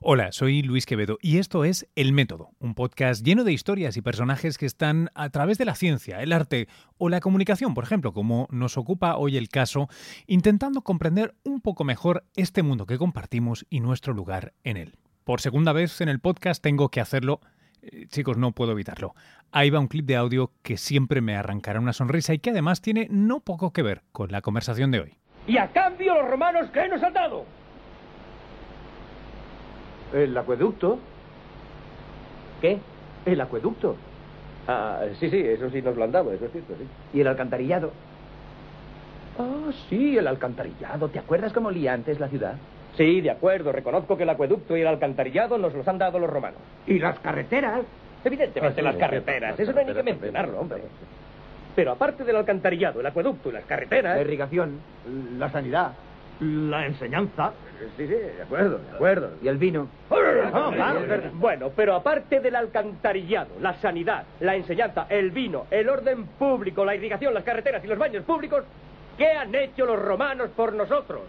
Hola, soy Luis Quevedo y esto es El Método, un podcast lleno de historias y personajes que están a través de la ciencia, el arte o la comunicación, por ejemplo, como nos ocupa hoy el caso, intentando comprender un poco mejor este mundo que compartimos y nuestro lugar en él. Por segunda vez en el podcast tengo que hacerlo eh, chicos, no puedo evitarlo. Ahí va un clip de audio que siempre me arrancará una sonrisa y que además tiene no poco que ver con la conversación de hoy. Y a cambio los romanos, ¿qué nos han dado? El acueducto. ¿Qué? El acueducto. Ah, sí, sí, eso sí nos lo han dado, eso es cierto, sí. Y el alcantarillado. Ah, sí, el alcantarillado. ¿Te acuerdas cómo olía antes la ciudad? Sí, de acuerdo, reconozco que el acueducto y el alcantarillado nos los han dado los romanos. ¿Y las carreteras? Evidentemente Ah, sí, las sí, carreteras, sí, eso no hay ni que mencionarlo, hombre. Pero aparte del alcantarillado, el acueducto y las La carreteras... irrigación, la sanidad, la enseñanza Sí, sí, de acuerdo, de acuerdo. y el vino. Ah, claro. Bueno, pero aparte del alcantarillado, la sanidad, la enseñanza, el vino, el orden público, la irrigación, las carreteras y los baños públicos, ¿qué han hecho los romanos por nosotros?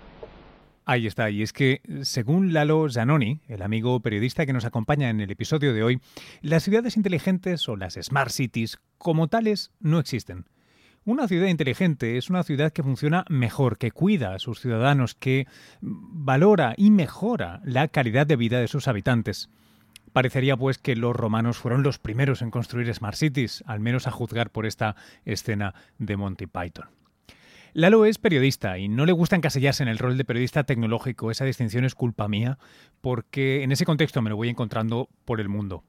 Ahí está, y es que, según Lalo Zanoni, el amigo periodista que nos acompaña en el episodio de hoy, las ciudades inteligentes o las smart cities como tales no existen. Una ciudad inteligente es una ciudad que funciona mejor, que cuida a sus ciudadanos, que valora y mejora la calidad de vida de sus habitantes. Parecería pues que los romanos fueron los primeros en construir smart cities, al menos a juzgar por esta escena de Monty Python. Lalo es periodista y no le gusta encasillarse en el rol de periodista tecnológico. Esa distinción es culpa mía, porque en ese contexto me lo voy encontrando por el mundo.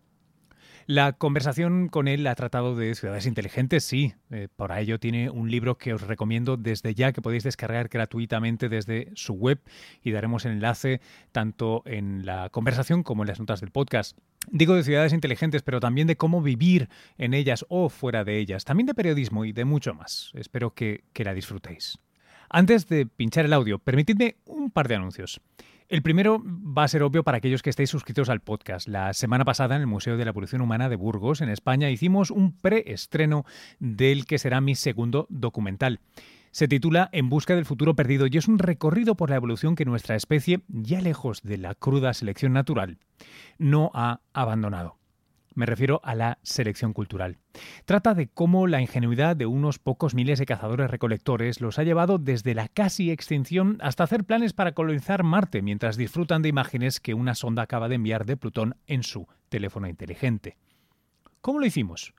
La conversación con él ha tratado de ciudades inteligentes, sí. Eh, por ello tiene un libro que os recomiendo desde ya, que podéis descargar gratuitamente desde su web y daremos el enlace tanto en la conversación como en las notas del podcast. Digo de ciudades inteligentes, pero también de cómo vivir en ellas o fuera de ellas, también de periodismo y de mucho más. Espero que la disfrutéis. Antes de pinchar el audio, permitidme un par de anuncios. El primero va a ser obvio para aquellos que estéis suscritos al podcast. La semana pasada en el Museo de la Evolución Humana de Burgos, en España, hicimos un preestreno del que será mi segundo documental. Se titula En busca del futuro perdido y es un recorrido por la evolución que nuestra especie, ya lejos de la cruda selección natural, no ha abandonado. Me refiero a la selección cultural. Trata de cómo la ingenuidad de unos pocos miles de cazadores recolectores los ha llevado desde la casi extinción hasta hacer planes para colonizar Marte mientras disfrutan de imágenes que una sonda acaba de enviar de Plutón en su teléfono inteligente. ¿Cómo lo hicimos?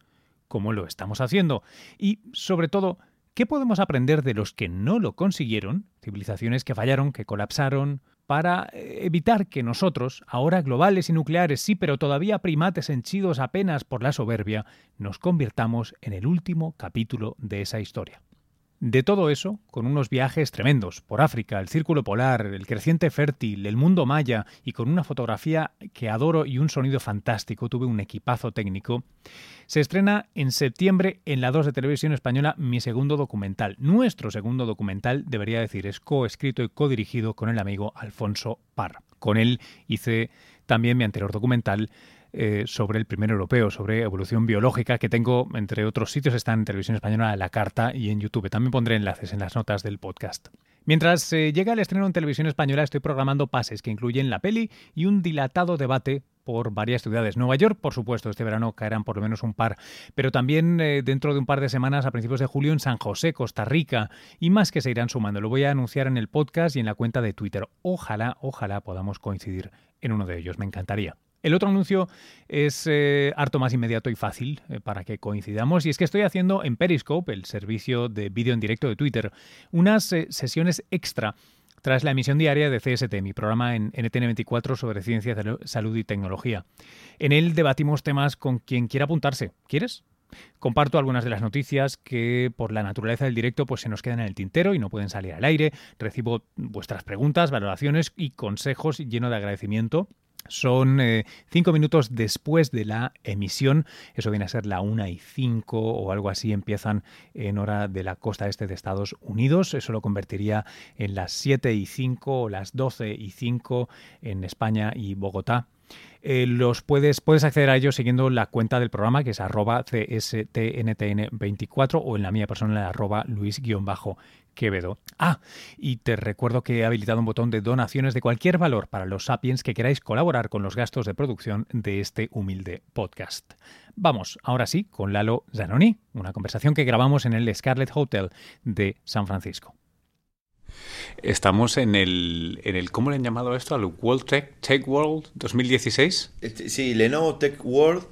¿Cómo lo estamos haciendo? Y, sobre todo, ¿qué podemos aprender de los que no lo consiguieron, civilizaciones que fallaron, que colapsaron, para evitar que nosotros, ahora globales y nucleares sí, pero todavía primates henchidos apenas por la soberbia, nos convirtamos en el último capítulo de esa historia. De todo eso, con unos viajes tremendos por África, el Círculo Polar, el creciente fértil, el mundo maya y con una fotografía que adoro y un sonido fantástico, tuve un equipazo técnico, se estrena en septiembre en la 2 de Televisión Española mi segundo documental. Nuestro segundo documental, debería decir, es coescrito y codirigido con el amigo Alfonso Parr. Con él hice también mi anterior documental eh, sobre el primer europeo, sobre evolución biológica, que tengo, entre otros sitios, está en Televisión Española, La Carta y en YouTube. También pondré enlaces en las notas del podcast. Mientras eh, llega el estreno en Televisión Española, estoy programando pases que incluyen la peli y un dilatado debate por varias ciudades. Nueva York, por supuesto, este verano caerán por lo menos un par, pero también eh, dentro de un par de semanas, a principios de julio, en San José, Costa Rica, y más que se irán sumando. Lo voy a anunciar en el podcast y en la cuenta de Twitter. Ojalá, ojalá podamos coincidir en uno de ellos. Me encantaría. El otro anuncio es eh, harto más inmediato y fácil eh, para que coincidamos y es que estoy haciendo en Periscope, el servicio de vídeo en directo de Twitter, unas eh, sesiones extra tras la emisión diaria de CST, mi programa en NTN24 sobre ciencia, salud y tecnología. En él debatimos temas con quien quiera apuntarse. ¿Quieres? Comparto algunas de las noticias que por la naturaleza del directo pues se nos quedan en el tintero y no pueden salir al aire. Recibo vuestras preguntas, valoraciones y consejos lleno de agradecimiento. Son eh, cinco minutos después de la emisión, eso viene a ser la una y cinco o algo así, empiezan en hora de la costa este de Estados Unidos, eso lo convertiría en las siete y cinco o las doce y cinco en España y Bogotá. Eh, los puedes, puedes acceder a ellos siguiendo la cuenta del programa que es arroba cstntn24 o en la mía personal arroba luis-quevedo. Ah, y te recuerdo que he habilitado un botón de donaciones de cualquier valor para los sapiens que queráis colaborar con los gastos de producción de este humilde podcast. Vamos, ahora sí, con Lalo Zanoni, una conversación que grabamos en el Scarlet Hotel de San Francisco. Estamos en el, en el, ¿cómo le han llamado esto? ¿Al World Tech, Tech World 2016? Este, sí, Lenovo Tech World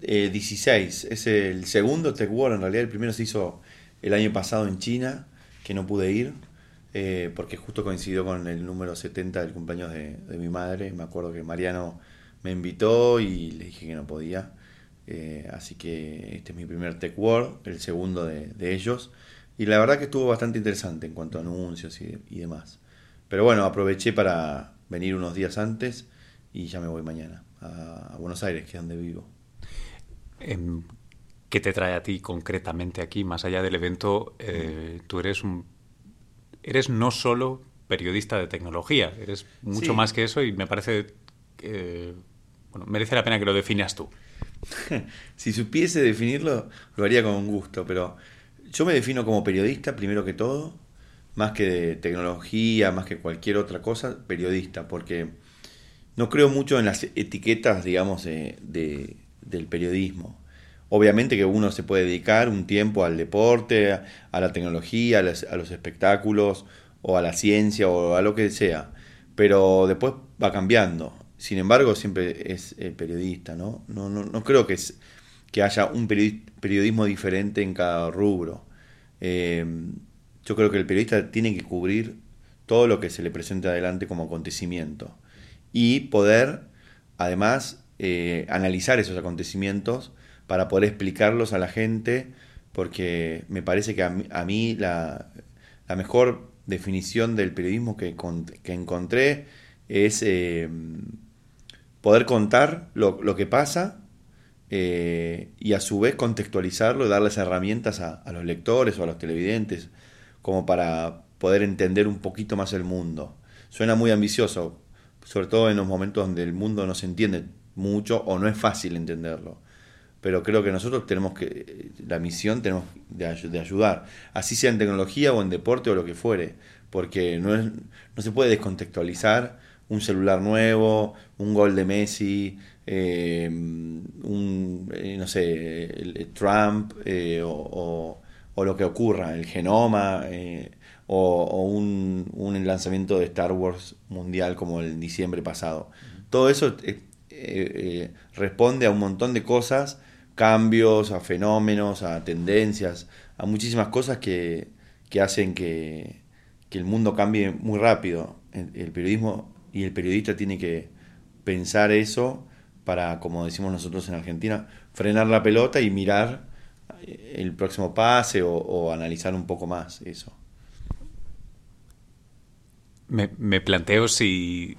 16. Eh, es el segundo Tech World, en realidad el primero se hizo el año pasado en China, que no pude ir, eh, porque justo coincidió con el número 70 del cumpleaños de, mi madre. Me acuerdo que Mariano me invitó y le dije que no podía. Eh, así que este es mi primer Tech World, el segundo de, de ellos. Y la verdad que estuvo bastante interesante en cuanto a anuncios y, demás. Pero bueno, aproveché para venir unos días antes y ya me voy mañana a, Buenos Aires, que es donde vivo. Em, ¿Qué te trae a ti concretamente aquí, más allá del evento? Eh, tú eres un, eres no solo periodista de tecnología, eres mucho más que eso y me parece que bueno, merece la pena que lo definas tú. si supiese definirlo, lo haría con gusto, pero yo me defino como periodista, primero que todo, más que de tecnología, más que cualquier otra cosa, periodista, porque no creo mucho en las etiquetas, digamos, de, del periodismo. Obviamente que uno se puede dedicar un tiempo al deporte, a la tecnología, a, los espectáculos, o a la ciencia, o a lo que sea, pero después va cambiando. Sin embargo, siempre es eh, periodista, ¿no? No, ¿no? no creo que es que haya un periodismo diferente en cada rubro. Eh, yo creo que el periodista tiene que cubrir todo lo que se le presente adelante como acontecimiento y poder, además, eh, analizar esos acontecimientos para poder explicarlos a la gente, porque me parece que a mí, la, mejor definición del periodismo que, encontré es eh, poder contar lo que pasa eh, y a su vez contextualizarlo y darles herramientas a, los lectores o a los televidentes como para poder entender un poquito más el mundo. Suena muy ambicioso, sobre todo en los momentos donde el mundo no se entiende mucho o no es fácil entenderlo. Pero creo que nosotros tenemos que, la misión tenemos de, de ayudar, así sea en tecnología o en deporte o lo que fuere, porque no, es, no se puede descontextualizar un celular nuevo, un gol de Messi, eh, un, eh, no sé, Trump eh, o, lo que ocurra, el genoma o, un, un, lanzamiento de Star Wars mundial como el diciembre pasado. Todo eso responde a un montón de cosas, cambios, a fenómenos, a tendencias, a muchísimas cosas que, que hacen que, que el mundo cambie muy rápido. el periodismo y el periodista tiene que pensar eso para, como decimos nosotros en Argentina, frenar la pelota y mirar el próximo pase o, analizar un poco más eso. Me, planteo si,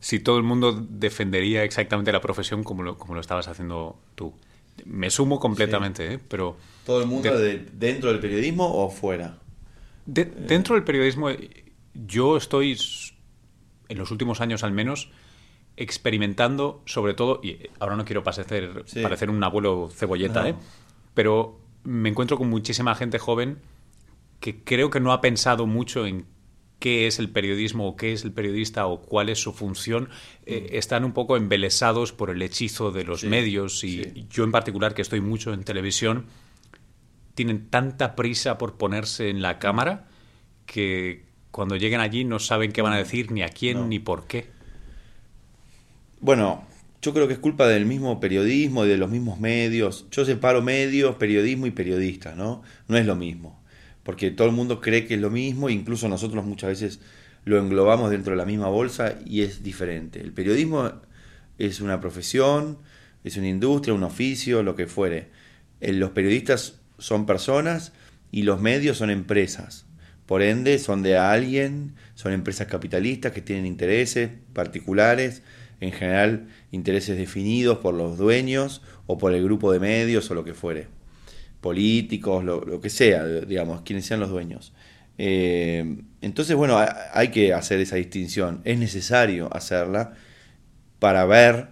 si todo el mundo defendería exactamente la profesión como lo, como lo estabas haciendo tú. Me sumo completamente, ¿eh? pero... ¿Todo el mundo dentro del periodismo o fuera? dentro del periodismo yo estoy, en los últimos años al menos, experimentando, sobre todo, y ahora no quiero parecer, parecer un abuelo cebolleta, ¿eh? pero me encuentro con muchísima gente joven que creo que no ha pensado mucho en qué es el periodismo o qué es el periodista o cuál es su función, eh, mm. están un poco embelesados por el hechizo de los medios y yo en particular que estoy mucho en televisión, tienen tanta prisa por ponerse en la cámara que cuando lleguen allí no saben qué van a decir, ni a quién, ni por qué. Bueno, yo creo que es culpa del mismo periodismo y de los mismos medios. Yo separo medios, periodismo y periodistas, ¿no? No es lo mismo. Porque todo el mundo cree que es lo mismo, incluso nosotros muchas veces lo englobamos dentro de la misma bolsa y es diferente. El periodismo es una profesión, es una industria, un oficio, lo que fuere. Eh, los periodistas son personas y los medios son empresas. Por ende, son de alguien, son empresas capitalistas que tienen intereses particulares en general intereses definidos por los dueños o por el grupo de medios o lo que fuere, políticos, lo, que sea, digamos, quienes sean los dueños. Eh, entonces, bueno, hay que hacer esa distinción. Es necesario hacerla para ver,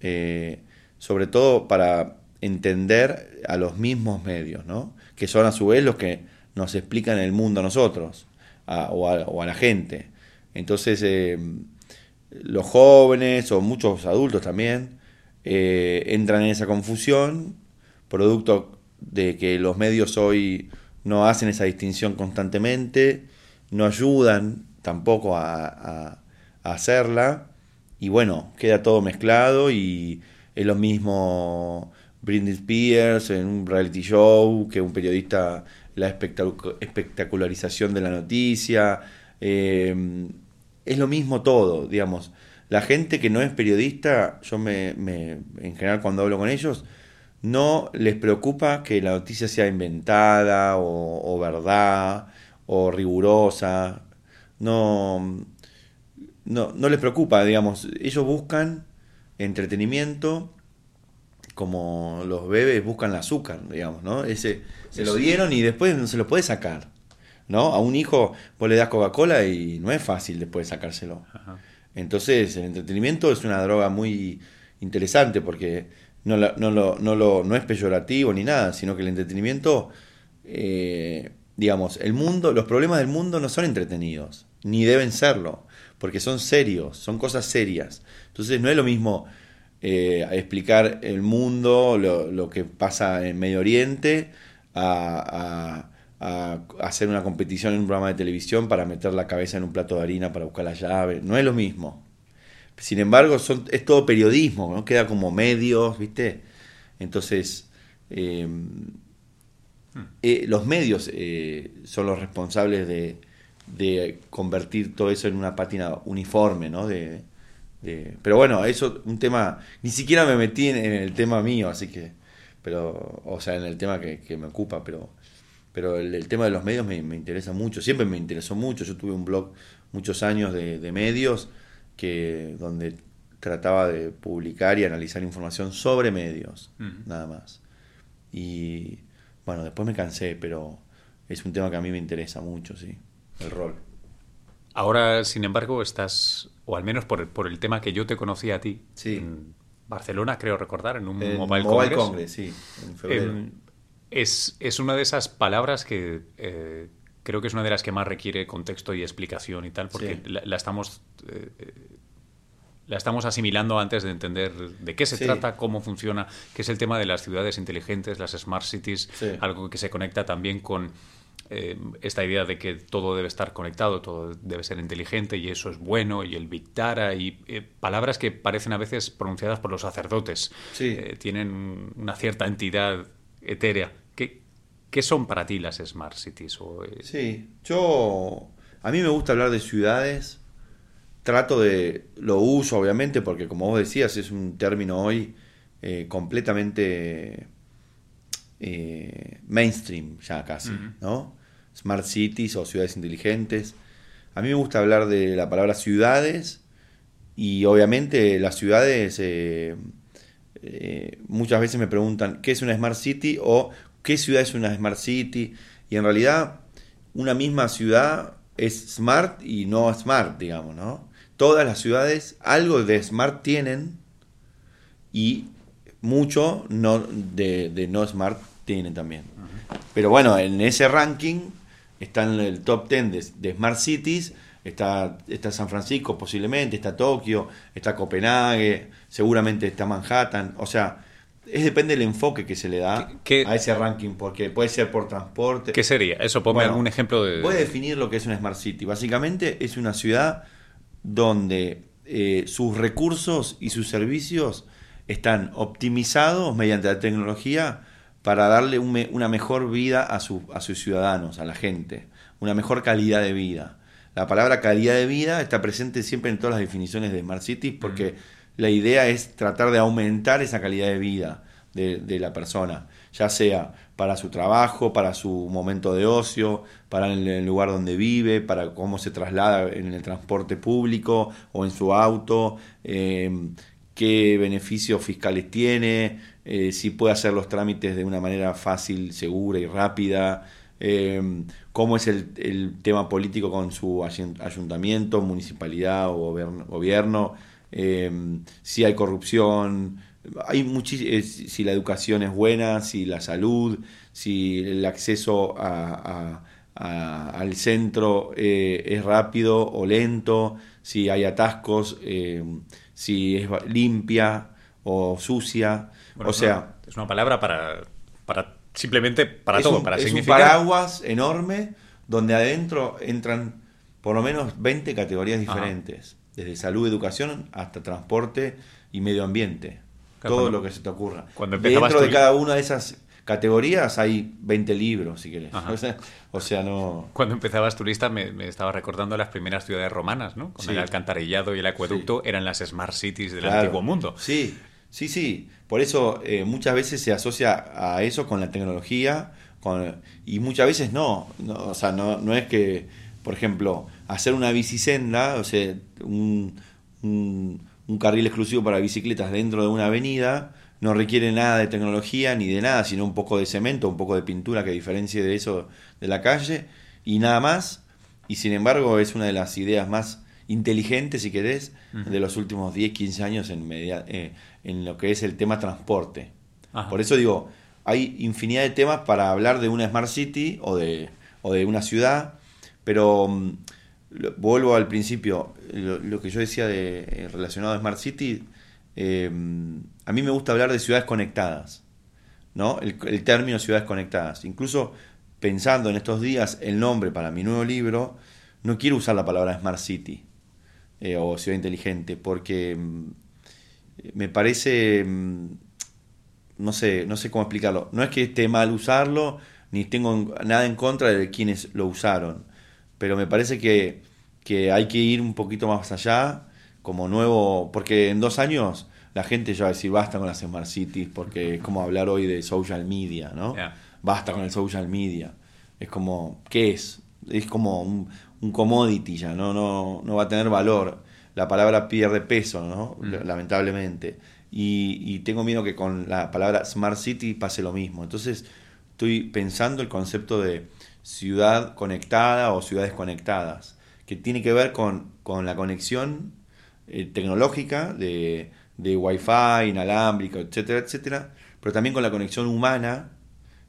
eh, sobre todo para entender a los mismos medios, ¿no? que son a su vez los que nos explican el mundo a nosotros o, a, la gente. Entonces, eh, los jóvenes o muchos adultos también entran en esa confusión, producto de que los medios hoy no hacen esa distinción constantemente, no ayudan tampoco a, hacerla, y bueno, queda todo mezclado y es lo mismo Britney Spears en un reality show que un periodista, la espectacularización de la noticia, em, es lo mismo todo, digamos. La gente que no es periodista, yo me, me, en general cuando hablo con ellos, no les preocupa que la noticia sea inventada o, verdad o rigurosa. No, no, no les preocupa, digamos. Ellos buscan entretenimiento como los bebés buscan el azúcar, digamos, ¿no? Ese, se lo dieron y después no se lo puede sacar, ¿no? A un hijo vos le das Coca-Cola y no es fácil después sacárselo. Entonces el entretenimiento es una droga muy interesante porque no, no, lo, no, lo, no es peyorativo ni nada, sino que el entretenimiento, eh, digamos, el mundo, los problemas del mundo no son entretenidos, ni deben serlo, porque son serios, son cosas serias. Entonces no es lo mismo eh, explicar el mundo, lo, lo, que pasa en Medio Oriente, a, a, hacer una competición en un programa de televisión para meter la cabeza en un plato de harina para buscar la llave. No es lo mismo. Sin embargo, son, es todo periodismo, ¿no? Queda como medios, ¿viste? Entonces, em, eh, los medios eh, son los responsables de, convertir todo eso en una pátina uniforme, ¿no? De, pero bueno, eso un tema, ni siquiera me metí en, el tema mío, así que, pero, o sea, en el tema que, me ocupa, pero, pero el, tema de los medios me, interesa mucho, siempre me interesó mucho, yo tuve un blog muchos años de, de medios que donde trataba de publicar y analizar información sobre medios, nada más. Y bueno, después me cansé, pero es un tema que a mí me interesa mucho, sí, el rol. Ahora, sin embargo, estás, o al menos por, por el tema que yo te conocí a ti, sí. en Barcelona, creo recordar, en un Mobile, Mobile Congress. sí, en febrero. Es, es, una de esas palabras que eh, creo que es una de las que más requiere contexto y explicación y tal, porque la, estamos eh, la estamos asimilando antes de entender de qué se trata, cómo funciona, que es el tema de las ciudades inteligentes, las smart cities, algo que se conecta también con eh, esta idea de que todo debe estar conectado, todo debe ser inteligente y eso es bueno, y el Big Data, y eh, palabras que parecen a veces pronunciadas por los sacerdotes, tienen una cierta entidad etérea. ¿Qué son para ti las Smart Cities? Eh, sí, yo... A mí me gusta hablar de ciudades. Trato de... Lo uso, obviamente, porque como vos decías, es un término hoy eh, completamente eh, mainstream ya casi, ¿no? Smart Cities o ciudades inteligentes. A mí me gusta hablar de la palabra ciudades y obviamente las ciudades... muchas veces me preguntan qué es una Smart City o qué ciudad es una Smart City. Y en realidad, una misma ciudad es smart y no smart, digamos, ¿no? Todas las ciudades algo de smart tienen y mucho no, de, no smart tienen también. Pero bueno, en ese ranking están en el top 10 de, smart cities. Está, está San Francisco posiblemente, está Tokio, está Copenhague, seguramente está Manhattan. O sea, es depende del enfoque que se le da a ese ranking, porque puede ser por transporte. ¿Qué sería? Eso, ponme algún ejemplo de... Voy a definir lo que es una Smart City. Básicamente es una ciudad donde eh, sus recursos y sus servicios están optimizados mediante la tecnología para darle una mejor vida a, a sus ciudadanos, a la gente, una mejor calidad de vida. La palabra calidad de vida está presente siempre en todas las definiciones de Smart City porque la idea es tratar de aumentar esa calidad de vida de, la persona, ya sea para su trabajo, para su momento de ocio, para el, lugar donde vive, para cómo se traslada en el transporte público o en su auto, em, qué beneficios fiscales tiene, eh, si puede hacer los trámites de una manera fácil, segura y rápida, eh, cómo es el, tema político con su ayuntamiento, municipalidad o gobierno, eh, si hay corrupción, hay eh, si la educación es buena, si la salud, si el acceso al centro es rápido o lento, si hay atascos, si es limpia o sucia. o sea, es una palabra para, para simplemente para todo, para es un paraguas enorme donde adentro entran por lo menos 20 categorías diferentes, desde salud, educación hasta transporte y medio ambiente. todo lo que se te ocurra. Cuando Dentro de cada una de esas categorías hay 20 libros, si quieres. O sea, no... Cuando empezabas tu lista me, estaba recordando las primeras ciudades romanas, ¿no? Con el alcantarillado y el acueducto eran las smart cities del antiguo mundo. Sí, Sí, sí, por eso eh, muchas veces se asocia a eso con la tecnología con, y muchas veces no, o sea, no, no es que, por ejemplo, hacer una bicisenda, o sea, un, un, carril exclusivo para bicicletas dentro de una avenida, no requiere nada de tecnología ni de nada, sino un poco de cemento, un poco de pintura que diferencie de eso de la calle y nada más. Y sin embargo es una de las ideas más inteligentes, si querés, de los últimos 10, 15 años en, media, eh, en lo que es el tema transporte. Por eso digo, hay infinidad de temas para hablar de una Smart City o de, o de una ciudad, pero mm, vuelvo al principio, lo, que yo decía de, eh, relacionado a Smart City, eh, a mí me gusta hablar de ciudades conectadas, ¿no? El, término ciudades conectadas. Incluso pensando en estos días el nombre para mi nuevo libro, no quiero usar la palabra Smart City eh, o ciudad inteligente, porque mm, me parece, mm, no sé, no sé cómo explicarlo. No es que esté mal usarlo, ni tengo nada en contra de quienes lo usaron, pero me parece que, que hay que ir un poquito más allá, como nuevo, porque en dos años la gente ya va a decir basta con las Smart Cities, porque es como hablar hoy de social media, ¿no? Basta con el social media. Es como, ¿qué es? Es como un, un commodity ya, ¿no? No, no va a tener valor la palabra pierde peso, ¿no? Mm. Lamentablemente. Y, tengo miedo que con la palabra Smart City pase lo mismo. Entonces estoy pensando el concepto de ciudad conectada o ciudades conectadas, que tiene que ver con, la conexión eh, tecnológica de, de Wi-Fi, inalámbrico, etcétera, etcétera, pero también con la conexión humana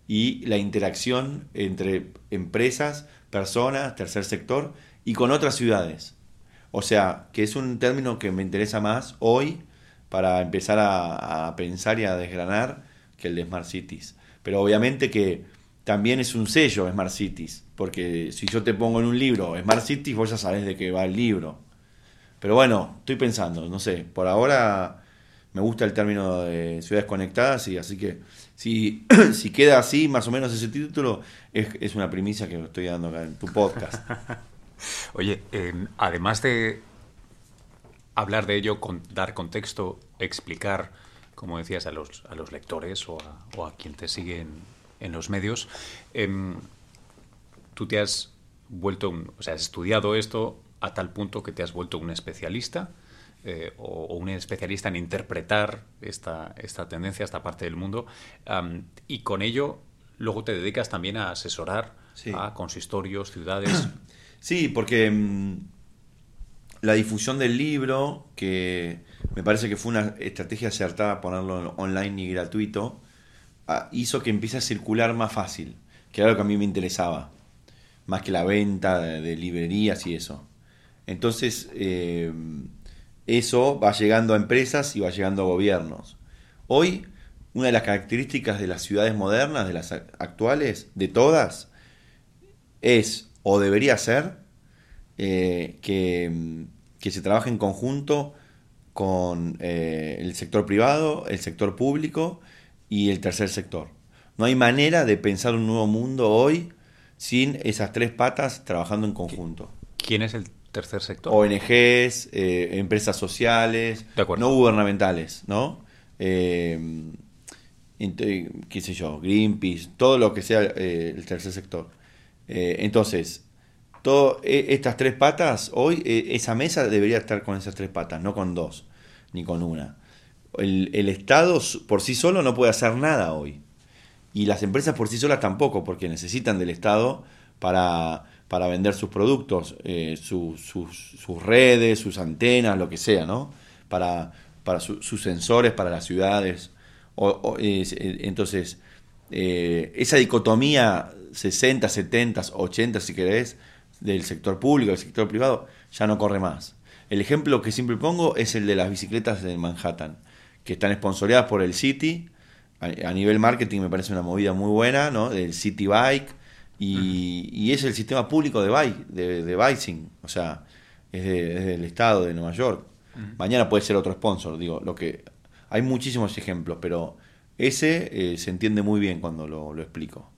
y la interacción entre empresas, personas, tercer sector y con otras ciudades. O sea, que es un término que me interesa más hoy para empezar a, pensar y a desgranar que el de Smart Cities. Pero obviamente que también es un sello Smart Cities, porque si yo te pongo en un libro Smart Cities, vos ya sabés de qué va el libro. Pero bueno, estoy pensando, no sé, por ahora me gusta el término de ciudades conectadas y así que si, si queda así, más o menos ese título, es, es una primicia que estoy dando acá en tu podcast. Oye, además de hablar de ello, dar contexto, explicar, como decías, a los, a los lectores o a, quien te sigue en, los medios, em, tú te has vuelto, un, o sea, has estudiado esto a tal punto que te has vuelto un especialista eh, o, un especialista en interpretar esta, esta tendencia, esta parte del mundo, y con ello luego te dedicas también a asesorar a consistorios, ciudades. Sí, porque mm, la difusión del libro, que me parece que fue una estrategia acertada ponerlo online y gratuito, hizo que empiece a circular más fácil, que era lo que a mí me interesaba, más que la venta de, librerías y eso. Entonces, eh, eso va llegando a empresas y va llegando a gobiernos. Hoy, una de las características de las ciudades modernas, de las actuales, de todas, es o debería ser eh, que, se trabaje en conjunto con eh, el sector privado, el sector público y el tercer sector. No hay manera de pensar un nuevo mundo hoy sin esas tres patas trabajando en conjunto. ¿Quién es el tercer sector? ONGs, eh, empresas sociales, no gubernamentales, ¿no? qué sé yo, Greenpeace, todo lo que sea el tercer sector. Eh, entonces, todas e, estas tres patas, hoy e, esa mesa debería estar con esas tres patas, no con dos, ni con una. El, Estado por sí solo no puede hacer nada hoy. Y las empresas por sí solas tampoco, porque necesitan del Estado para, para vender sus productos, eh, sus, sus, redes, sus antenas, lo que sea, ¿no? Para, para sus sensores, para las ciudades. O, entonces, eh, esa dicotomía 60, 70, 80, si querés, del sector público, del sector privado, ya no corre más. El ejemplo que siempre pongo es el de las bicicletas de Manhattan, que están sponsoreadas por el City. A, nivel marketing me parece una movida muy buena, ¿no? Del City Bike. Y, es el sistema público de bike, de, de biking. O sea, es, del estado de Nueva York. Mañana puede ser otro sponsor, digo, lo que hay muchísimos ejemplos, pero ese eh, se entiende muy bien cuando lo, explico.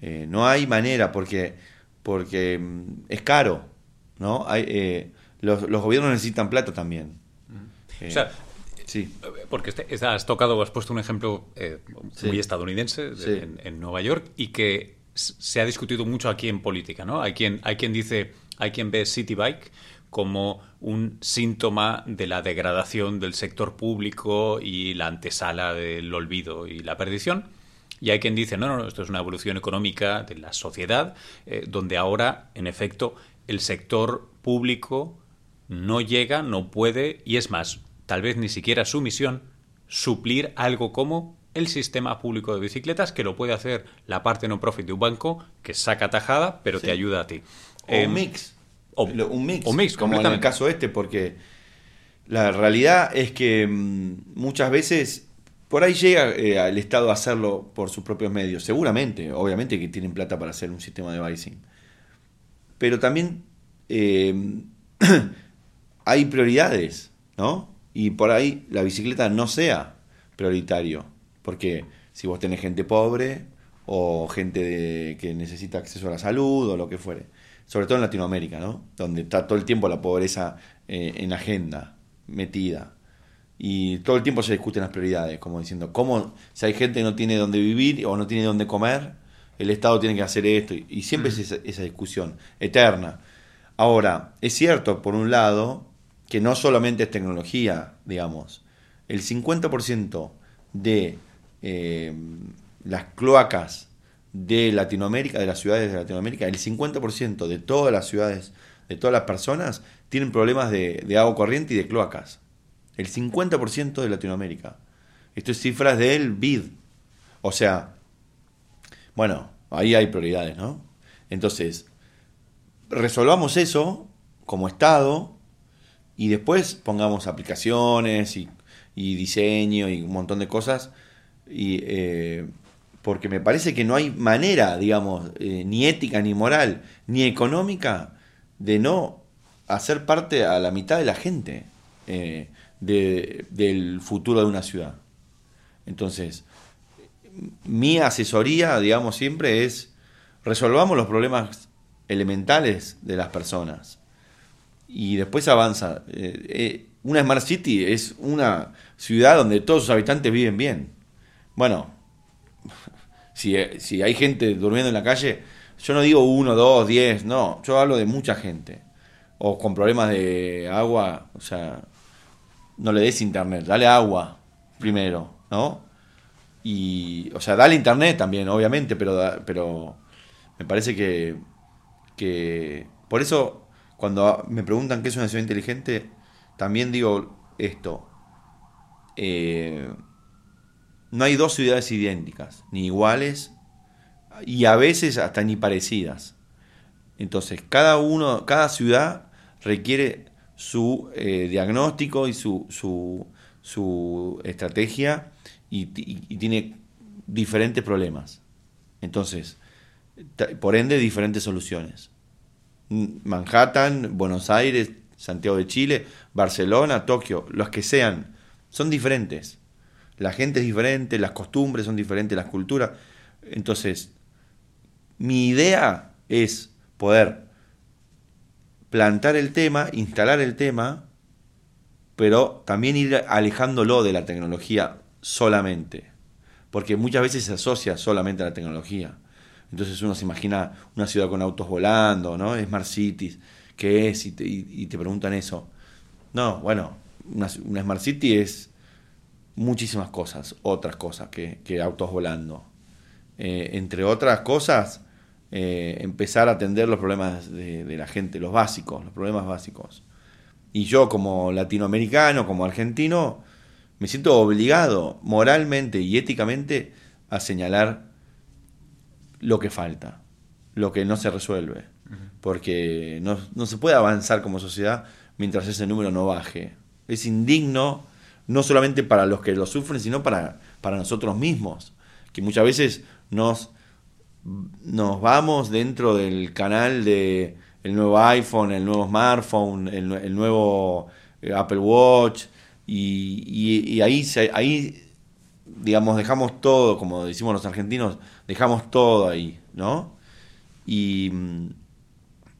Eh, no hay manera porque porque mm, es caro, ¿no? Hay, eh, los, gobiernos necesitan plata también. o sea, sí. Porque este, has tocado, has puesto un ejemplo muy estadounidense en, Nueva York y que se ha discutido mucho aquí en política, ¿no? Hay quien, hay quien dice, hay quien ve City Bike como un síntoma de la degradación del sector público y la antesala del olvido y la perdición. Y hay quien dice, no, no, esto es una evolución económica de la sociedad, eh, donde ahora, en efecto, el sector público no llega, no puede, y es más, tal vez ni siquiera su misión, suplir algo como el sistema público de bicicletas, que lo puede hacer la parte no profit de un banco, que saca tajada, pero te ayuda a ti. O un em, mix. un mix. O mix, como en el caso este, porque la realidad es que mm, muchas veces por ahí llega eh, al Estado a hacerlo por sus propios medios. Seguramente, obviamente que tienen plata para hacer un sistema de bicing. Pero también eh, hay prioridades, ¿no? Y por ahí la bicicleta no sea prioritario. Porque si vos tenés gente pobre o gente que necesita acceso a la salud o lo que fuere. Sobre todo en Latinoamérica, ¿no? Donde está todo el tiempo la pobreza eh, en agenda, metida y todo el tiempo se discuten las prioridades, como diciendo, ¿cómo, si hay gente que no tiene dónde vivir o no tiene dónde comer, el Estado tiene que hacer esto? Y siempre es esa, esa, discusión eterna. Ahora, es cierto, por un lado, que no solamente es tecnología, digamos, el 50% de eh, las cloacas de Latinoamérica, de las ciudades de Latinoamérica, el 50% de todas las ciudades, de todas las personas, tienen problemas de, de agua corriente y de cloacas. El 50% de Latinoamérica. Esto es cifras del BID. O sea, bueno, ahí hay prioridades, ¿no? Entonces, resolvamos eso como Estado y después pongamos aplicaciones y, diseño y un montón de cosas. Y, eh, porque me parece que no hay manera, digamos, eh, ni ética, ni moral, ni económica, de no hacer parte a la mitad de la gente. Eh, de, del futuro de una ciudad. Entonces, mi asesoría, digamos, siempre es resolvamos los problemas elementales de las personas y después avanza. Eh, eh, una Smart City es una ciudad donde todos sus habitantes viven bien. Bueno, si, si hay gente durmiendo en la calle, yo no digo uno, dos, diez, no, yo hablo de mucha gente. O con problemas de agua, o sea, no le des internet, dale agua primero, ¿no? Y, o sea, dale internet también, obviamente, pero, pero me parece que, que, por eso, cuando me preguntan qué es una ciudad inteligente, también digo esto. Eh, no hay dos ciudades idénticas, ni iguales, y a veces hasta ni parecidas. Entonces, cada uno, cada ciudad requiere su eh, diagnóstico y su, su, su estrategia y, tiene diferentes problemas. Entonces, por ende, diferentes soluciones. Manhattan, Buenos Aires, Santiago de Chile, Barcelona, Tokio, los que sean, son diferentes. La gente es diferente, las costumbres son diferentes, las culturas. Entonces, mi idea es poder plantar el tema, instalar el tema, pero también ir alejándolo de la tecnología solamente. Porque muchas veces se asocia solamente a la tecnología. Entonces uno se imagina una ciudad con autos volando, ¿no? Smart Cities, ¿qué es? Y te, preguntan eso. No, bueno, una, Smart City es muchísimas cosas, otras cosas que, autos volando. eh, entre otras cosas, eh, empezar a atender los problemas de, de la gente, los básicos, los problemas básicos. Y yo como latinoamericano, como argentino, me siento obligado moralmente y éticamente a señalar lo que falta, lo que no se resuelve, porque no, no se puede avanzar como sociedad mientras ese número no baje. Es indigno no solamente para los que lo sufren, sino para, para nosotros mismos, que muchas veces nos, nos vamos dentro del canal de el nuevo iPhone, el nuevo smartphone, el, el nuevo eh, Apple Watch, y, y, y ahí, ahí, digamos, dejamos todo, como decimos los argentinos, dejamos todo ahí, ¿no? Y mm,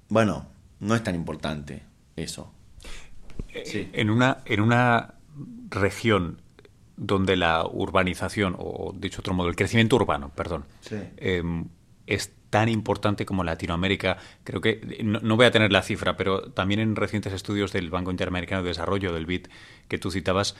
bueno, no es tan importante eso. Sí. En una, en una región donde la urbanización, o dicho de otro modo, el crecimiento urbano, perdón, Sí. eh, es tan importante como Latinoamérica, creo que, no, no voy a tener la cifra, pero también en recientes estudios del Banco Interamericano de Desarrollo, del BID, que tú citabas,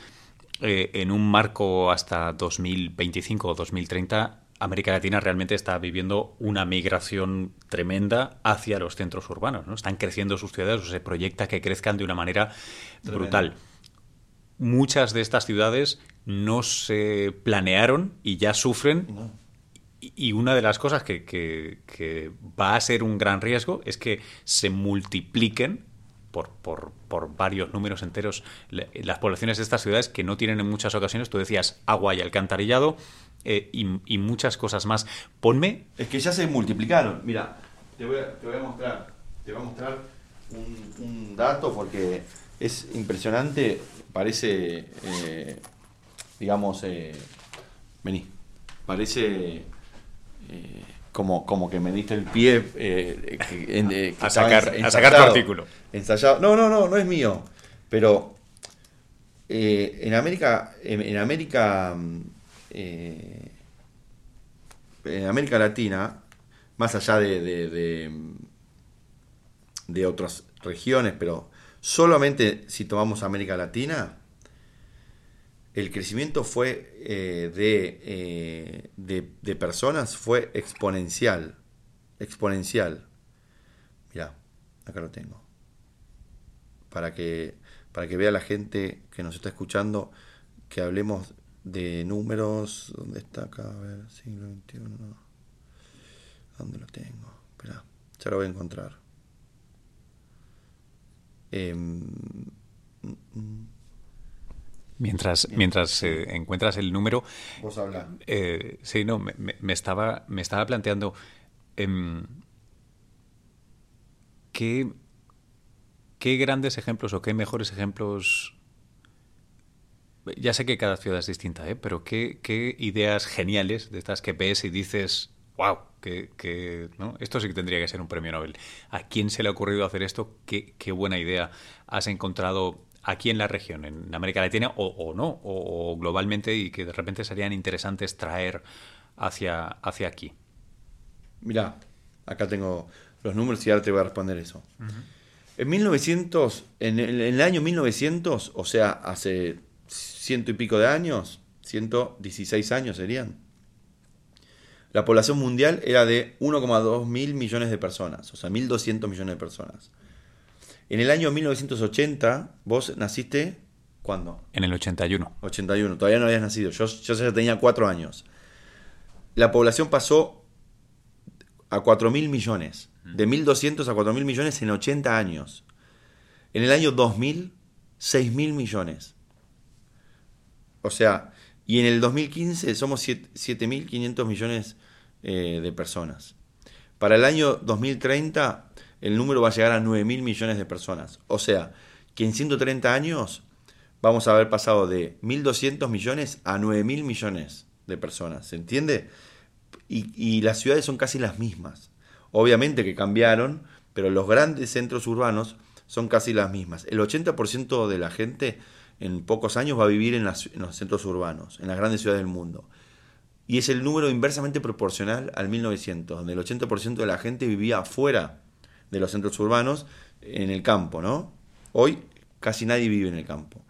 eh, en un marco hasta 2025 o 2030, América Latina realmente está viviendo una migración tremenda hacia los centros urbanos. ¿no? Están creciendo sus ciudades, o se proyecta que crezcan de una manera brutal. Muchas de estas ciudades no se planearon y ya sufren No. y y una de las cosas que, que- que va a ser un gran riesgo es que se multipliquen por, por- por varios números enteros las poblaciones de estas ciudades que no tienen en muchas ocasiones, tú decías, agua y alcantarillado eh, y, y muchas cosas más. Ponme, Es que ya se multiplicaron. Mira, te voy a, te voy a mostrar, te voy a mostrar un, un dato porque es impresionante. Parece, eh, digamos, eh, vení, parece eh, como, como que me diste el pie eh, que- en- eh, que A sacar- a sacar tu artículo. Ensayado. No, no, no, no es mío. Pero eh, en América, en, en América, en América Latina, más allá de, de, de, de otras regiones, pero solamente si tomamos América Latina, el crecimiento fue eh, de, eh, de, de personas fue exponencial. Exponencial. Mira, acá lo tengo. Para que, para que vea la gente que nos está escuchando que hablemos de números. ¿Dónde está acá? A ver, siglo XXI. ¿Dónde lo tengo? Espera, ya lo voy a encontrar. Mm, mientras, mientras eh, encuentras el número, vos habla. Eh, sí, no, me, estaba, me estaba planteando em, qué, qué grandes ejemplos o qué mejores ejemplos. Ya sé que cada ciudad es distinta, ¿eh? pero qué, qué ideas geniales de estas que ves y dices, wow, que, que, ¿no? esto sí que tendría que ser un premio Nobel. ¿A quién se le ha ocurrido hacer esto? Qué, qué buena idea has encontrado aquí en la región, en América Latina, o, o no, o, o globalmente, y que de repente serían interesantes traer hacia, hacia aquí. Mira, acá tengo los números y ahora te voy a responder eso. En 1900, en el, en el año 1900, o sea, hace ciento y pico de años, 116 años serían, la población mundial era de 1,2 mil millones de personas, o sea, 1.200 millones de personas. En el año 1980, vos naciste, ¿cuándo? En el 81. 81, todavía no habías nacido, yo, yo ya tenía 4 años. La población pasó a 4 mil millones, de 1.200 a 4 mil millones en 80 años. En el año 2000, 6 mil millones. O sea, y en el 2015 somos 7.500 millones eh, de personas. Para el año 2030 el número va a llegar a 9 mil millones de personas. O sea, que en 130 años vamos a haber pasado de 1.200 millones a 9 mil millones de personas. ¿Se entiende? Y, las ciudades son casi las mismas. Obviamente que cambiaron, pero los grandes centros urbanos son casi las mismas. El 80% de la gente en pocos años va a vivir en, en los centros urbanos, en las grandes ciudades del mundo. Y es el número inversamente proporcional al 1900, donde el 80% de la gente vivía afuera de los centros urbanos, en el campo, ¿no? Hoy casi nadie vive en el campo.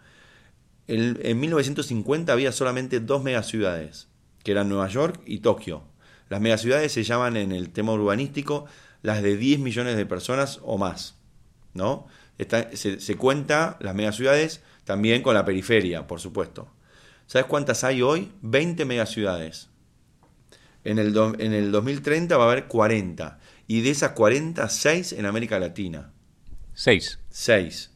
En 1950 había solamente dos megaciudades, que eran Nueva York y Tokio. Las megaciudades se llaman en el tema urbanístico las de 10 millones de personas o más, ¿no? se, se, cuenta las megaciudades también con la periferia, por supuesto. ¿Sabes cuántas hay hoy? 20 megaciudades. En el, en el 2030 va a haber 40. Y de esas 40, 6 en América Latina. 6. 6.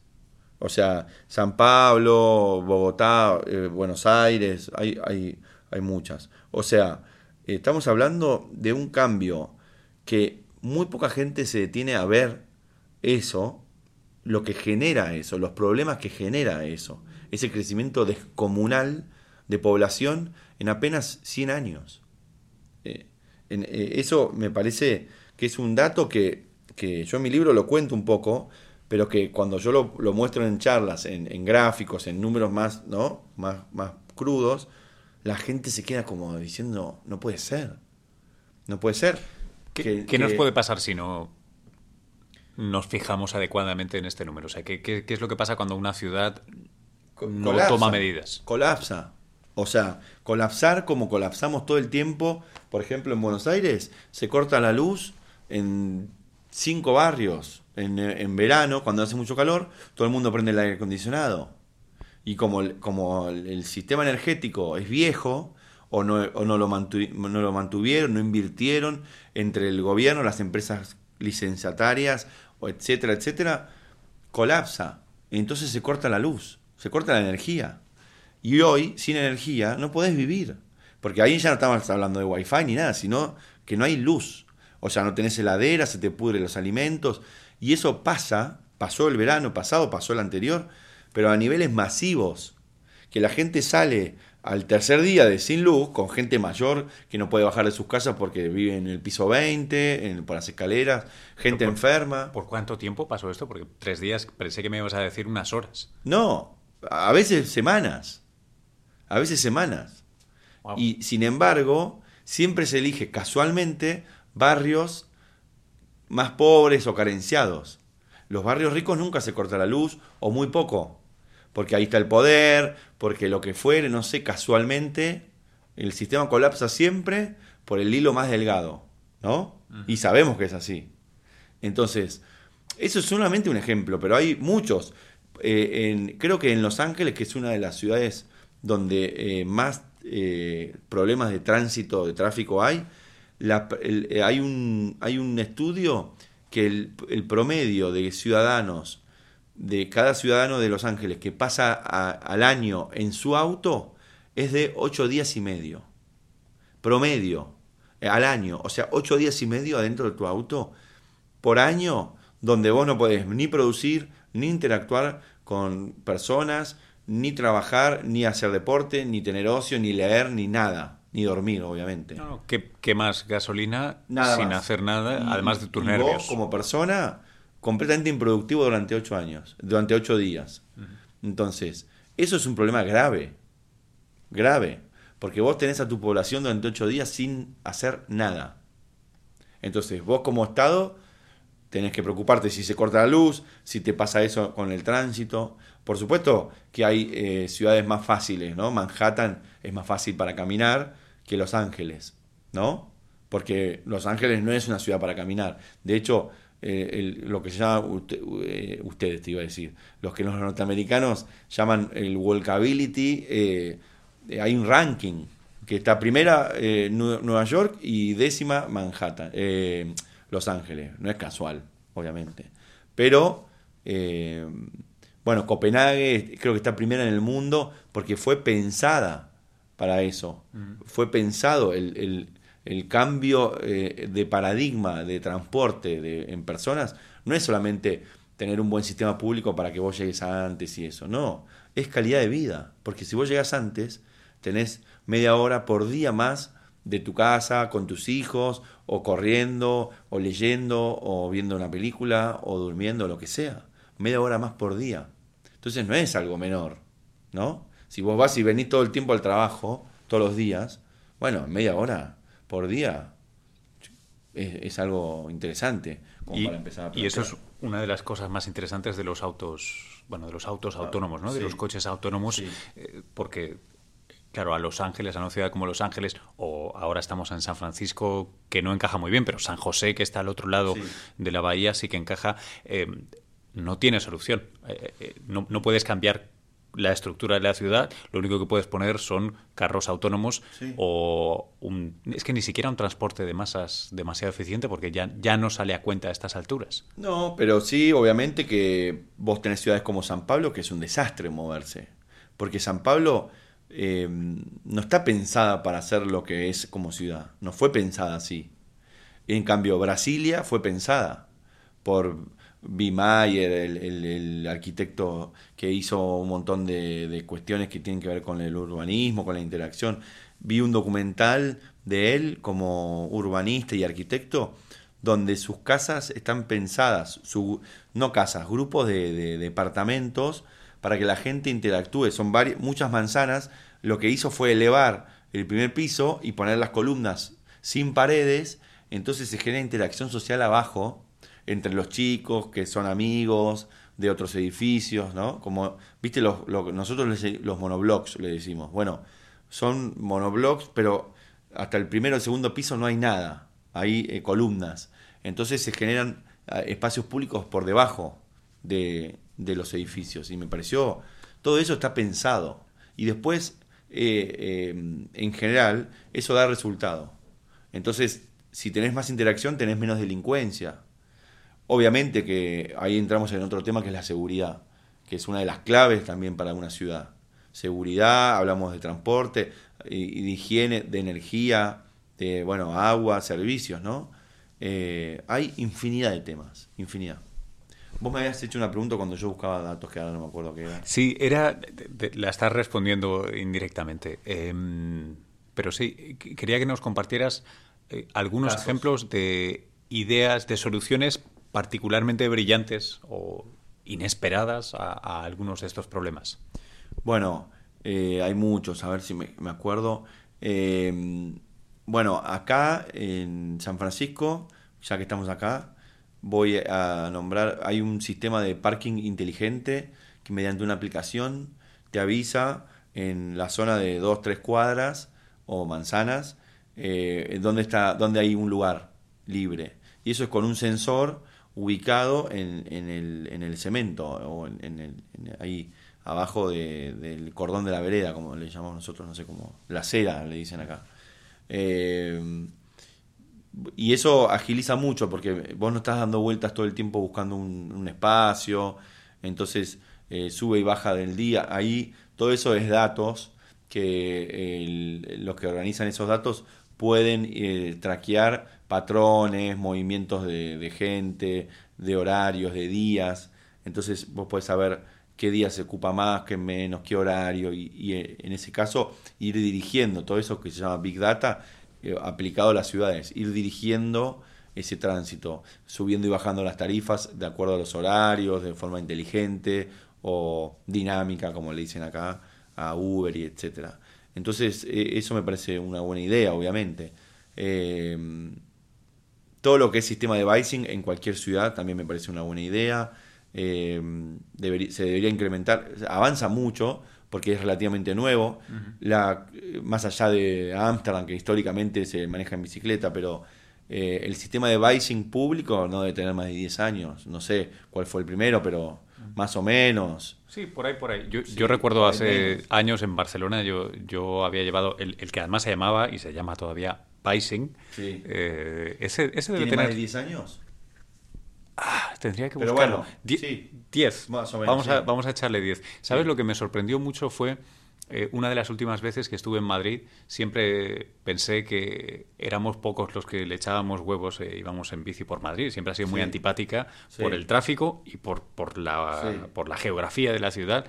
O sea, San Pablo, Bogotá, eh, Buenos Aires, hay, hay, hay muchas. O sea, estamos hablando de un cambio que muy poca gente se detiene a ver eso, lo que genera eso, los problemas que genera eso, ese crecimiento descomunal de población en apenas 100 años. Eh, eh, eso me parece que es un dato que, que, yo en mi libro lo cuento un poco, pero que cuando yo lo, muestro en charlas, en, gráficos, en números más, ¿no? más, más crudos, la gente se queda como diciendo, no puede ser, no puede ser. ¿Qué, ¿qué nos puede pasar si no nos fijamos adecuadamente en este número? O sea, ¿qué, qué, es lo que pasa cuando una ciudad no toma medidas? Colapsa. O sea, colapsar como colapsamos todo el tiempo. Por ejemplo, en Buenos Aires se corta la luz en cinco barrios. En, verano, cuando hace mucho calor, todo el mundo prende el aire acondicionado. Y como, como el, sistema energético es viejo, o no, o no, lo no lo mantuvieron, no invirtieron entre el gobierno, las empresas licenciatarias, etcétera, etcétera, colapsa. Entonces se corta la luz, se corta la energía. Y hoy, sin energía, no podés vivir. Porque ahí ya no estamos hablando de wifi ni nada, sino que no hay luz. O sea, no tenés heladera, se te pudren los alimentos. Y eso pasa, pasó el verano pasado, pasó el anterior, pero a niveles masivos. Que la gente sale al tercer día de sin luz, con gente mayor que no puede bajar de sus casas porque vive en el piso 20, en, por las escaleras, gente enferma. ¿Por cuánto tiempo pasó esto? Porque tres días, pensé que me ibas a decir unas horas. No, a veces semanas a veces semanas. Y sin embargo, siempre se elige casualmente barrios más pobres o carenciados. Los barrios ricos nunca se corta la luz o muy poco, porque ahí está el poder, porque lo que fuere, no sé, casualmente el sistema colapsa siempre por el hilo más delgado, ¿no? Y sabemos que es así. Entonces, eso es solamente un ejemplo, pero hay muchos. Eh, creo que en Los Ángeles, que es una de las ciudades donde eh, más eh, problemas de tránsito, de tráfico hay, eh, hay, un, hay un estudio que el, promedio de ciudadanos, de cada ciudadano de Los Ángeles que pasa al año en su auto, es de ocho días y medio. Promedio, al año. O sea, ocho días y medio adentro de tu auto por año, donde vos no podés ni producir, ni interactuar con personas, ni trabajar, ni hacer deporte, ni tener ocio, ni leer, ni nada. Ni dormir, obviamente. No, ¿qué, más gasolina sin hacer nada, además de tus nervios? Vos, como persona, completamente improductivo durante ocho años, durante ocho días. Entonces, eso es un problema grave. Grave. Porque vos tenés a tu población durante ocho días sin hacer nada. Entonces, vos como Estado tenés que preocuparte si se corta la luz, si te pasa eso con el tránsito. Por supuesto que hay eh, ciudades más fáciles, ¿no? Manhattan es más fácil para caminar que Los Ángeles, ¿no? Porque Los Ángeles no es una ciudad para caminar. De hecho, eh, lo que se llama, eh, ustedes te iba a decir, los que los norteamericanos llaman el walkability, hay un ranking que está primera Nueva York y décima Manhattan, Los Ángeles. No es casual, obviamente. Pero bueno, Copenhague creo que está primera en el mundo porque fue pensada para eso. Fue pensado el, cambio eh, de paradigma de transporte de, en personas. No es solamente tener un buen sistema público para que vos llegues antes y eso. No, es calidad de vida. Porque si vos llegas antes, tenés media hora por día más de tu casa, con tus hijos, o corriendo, o leyendo, o viendo una película, o durmiendo, lo que sea. Media hora más por día. Entonces no es algo menor, ¿no? Si vos vas y venís todo el tiempo al trabajo, todos los días, bueno, media hora por día es, algo interesante como para empezar a Y eso es una de las cosas más interesantes de los autos, bueno, de los autos autónomos, ¿no? De los coches autónomos, eh, porque claro, a Los Ángeles, a una ciudad como Los Ángeles, o ahora estamos en San Francisco, que no encaja muy bien, pero San José, que está al otro lado de la bahía, sí que encaja, eh, no tiene solución. Eh, eh, no, no, puedes cambiar la estructura de la ciudad, lo único que puedes poner son carros autónomos o un, es que ni siquiera un transporte de masas demasiado eficiente porque ya, ya no sale a cuenta a estas alturas. No, pero sí, obviamente que vos tenés ciudades como San Pablo que es un desastre moverse, porque San Pablo eh, no está pensada para ser lo que es como ciudad. No fue pensada así. En cambio, Brasilia fue pensada por B. Mayer, el, arquitecto que hizo un montón de, cuestiones que tienen que ver con el urbanismo, con la interacción. Vi un documental de él como urbanista y arquitecto donde sus casas están pensadas, no casas, grupos de departamentos para que la gente interactúe. Son varias, muchas manzanas. Lo que hizo fue elevar el primer piso y poner las columnas sin paredes. Entonces se genera interacción social abajo entre los chicos que son amigos de otros edificios, ¿no? Como, viste, los, nosotros los monoblocks le decimos. Bueno, son monoblocks, pero hasta el primero o segundo piso no hay nada. Hay eh, columnas. Entonces se generan eh, espacios públicos por debajo de, de los edificios. Y me pareció, todo eso está pensado. Y después, eh, eh, en general, eso da resultado. Entonces, si tenés más interacción, tenés menos delincuencia. Obviamente que ahí entramos en otro tema que es la seguridad, que es una de las claves también para una ciudad. Seguridad, hablamos de transporte y de higiene, de energía, de bueno, agua, servicios, ¿no? Eh, hay infinidad de temas, infinidad. Vos me habías hecho una pregunta cuando yo buscaba datos que ahora no me acuerdo qué era. Sí, era. la estás respondiendo indirectamente. Em, pero sí, quería que nos compartieras eh, algunos ejemplos de ideas, de soluciones particularmente brillantes o inesperadas a, algunos de estos problemas. Bueno, eh, hay muchos, a ver si me, acuerdo. Em, bueno, acá en San Francisco, ya que estamos acá, voy a nombrar, hay un sistema de parking inteligente que mediante una aplicación te avisa en la zona de dos, tres cuadras o manzanas eh, donde, está, donde hay un lugar libre. Y eso es con un sensor ubicado en, en, el, en el, cemento o en, el, ahí abajo del cordón de la vereda, como le llamamos nosotros, no sé cómo, la cera le dicen acá. Eh, y eso agiliza mucho porque vos no estás dando vueltas todo el tiempo buscando un, espacio, entonces eh, sube y baja del día. Ahí todo eso es datos que los que organizan esos datos pueden eh, traquear patrones, movimientos de, gente, de horarios, de días. Entonces vos podés saber qué día se ocupa más, qué menos, qué horario, y, y eh, en ese caso ir dirigiendo todo eso que se llama Big Data eh, aplicado a las ciudades, ir dirigiendo ese tránsito, subiendo y bajando las tarifas de acuerdo a los horarios, de forma inteligente o dinámica, como le dicen acá, a Uber y etcétera. Entonces, eh, eso me parece una buena idea, obviamente. Eh, todo lo que es sistema de bicing en cualquier ciudad también me parece una buena idea. se debería incrementar, avanza mucho, porque es relativamente nuevo. la, más allá de Amsterdam, que históricamente se maneja en bicicleta, pero eh, el sistema de bicing público no debe tener más de 10 años. No sé cuál fue el primero, pero más o menos. Sí, por ahí, por ahí. Yo, recuerdo hace años en Barcelona, yo, yo había llevado el, que además se llamaba y se llama todavía Bicing. Sí. Eh, ese, ese debe ¿Tiene tener... más de 10 años? Ah, tendría que buscarlo. Pero bueno, 10. vamos, a, vamos a echarle 10. ¿Sabes? Lo que me sorprendió mucho fue eh, una de las últimas veces que estuve en Madrid. Siempre pensé que éramos pocos los que le echábamos huevos e íbamos en bici por Madrid. Siempre ha sido muy antipática por el tráfico y por, por, la, por la geografía de la ciudad.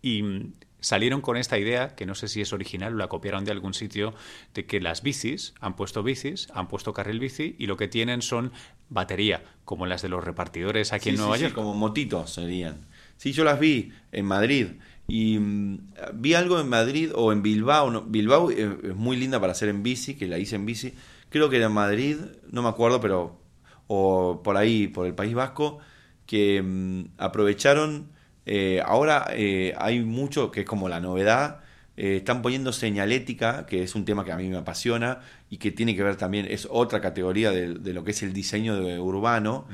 Y salieron con esta idea, que no sé si es original o la copiaron de algún sitio, de que las bicis, han puesto bicis, han puesto carril bici y lo que tienen son batería, como las de los repartidores aquí en Nueva York. Sí, como motitos serían. Sí, yo las vi en Madrid y mm, vi algo en Madrid o en Bilbao. Bilbao es muy linda para hacer en bici, que la hice en bici. Creo que era en Madrid, no me acuerdo, pero o por ahí, por el País Vasco, que mm, aprovecharon eh, ahora eh, hay mucho que es como la novedad, eh, están poniendo señalética, que es un tema que a mí me apasiona y que tiene que ver también, es otra categoría de, lo que es el diseño de urbano.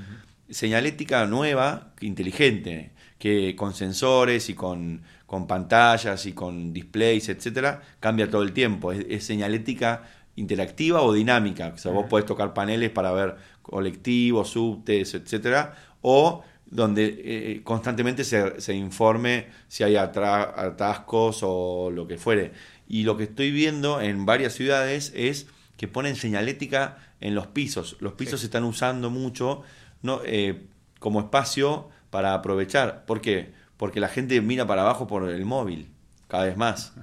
Señalética nueva, inteligente, que con sensores y con, con pantallas y con displays, etcétera, cambia todo el tiempo. Es, señalética interactiva o dinámica. O sea, vos podés tocar paneles para ver colectivos, subtes, etcétera, o donde eh, constantemente se, se, informe si hay atascos o lo que fuere. Y lo que estoy viendo en varias ciudades es que ponen señalética en los pisos. Los pisos se están usando mucho ¿no? Eh, como espacio para aprovechar. ¿Por qué? Porque la gente mira para abajo por el móvil, cada vez más.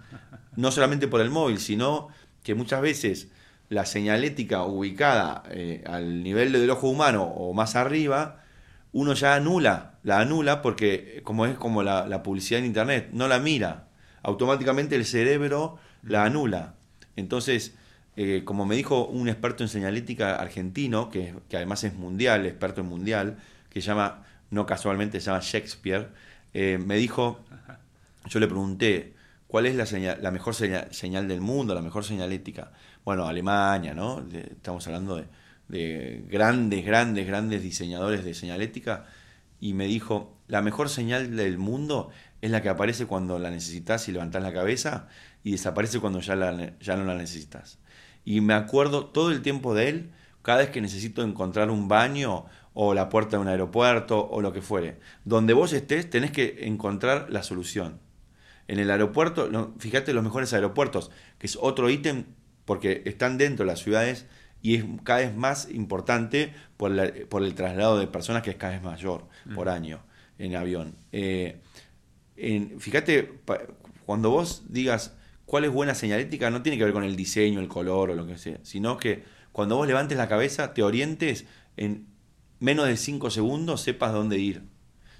No solamente por el móvil, sino que muchas veces la señalética ubicada eh, al nivel del ojo humano o más arriba, uno ya anula, la anula porque como es como la, publicidad en Internet, no la mira. Automáticamente el cerebro la anula. Entonces, eh, como me dijo un experto en señalética argentino, que, que, además es mundial, experto en mundial, que llama, no casualmente se llama Shakespeare, eh, me dijo, yo le pregunté, ¿cuál es la, señal, la mejor señal, del mundo, la mejor señalética? Bueno, Alemania, ¿no? estamos hablando de, de grandes, grandes, grandes diseñadores de señalética, y me dijo, la mejor señal del mundo es la que aparece cuando la necesitas y levantas la cabeza y desaparece cuando ya, la, ya no la necesitas. Y me acuerdo todo el tiempo de él, cada vez que necesito encontrar un baño o la puerta de un aeropuerto o lo que fuere. Donde vos estés tenés que encontrar la solución. En el aeropuerto, fíjate los mejores aeropuertos, que es otro ítem porque están dentro de las ciudades y es cada vez más importante por, por el traslado de personas que es cada vez mayor por año en avión. Eh, fíjate, cuando vos digas cuál es buena señalética, no tiene que ver con el diseño, el color o lo que sea, sino que cuando vos levantes la cabeza, te orientes en menos de 5 segundos sepas dónde ir.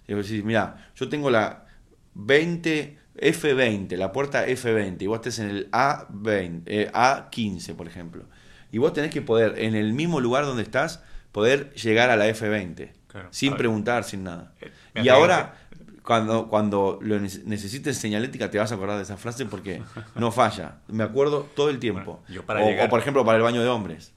Decir, mira, yo tengo la 20, F20, la puerta F20, y vos estés en el A20, eh, A15, por ejemplo. Y vos tenés que poder, en el mismo lugar donde estás, poder llegar a la F20. sin preguntar, sin nada. Eh, y ahora, cuando, cuando lo necesites señalética, te vas a acordar de esa frase porque no falla. Me acuerdo todo el tiempo. o, por ejemplo, para el baño de hombres